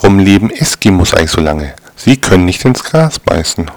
Warum leben Eskimos eigentlich so lange? Sie können nicht ins Gras beißen.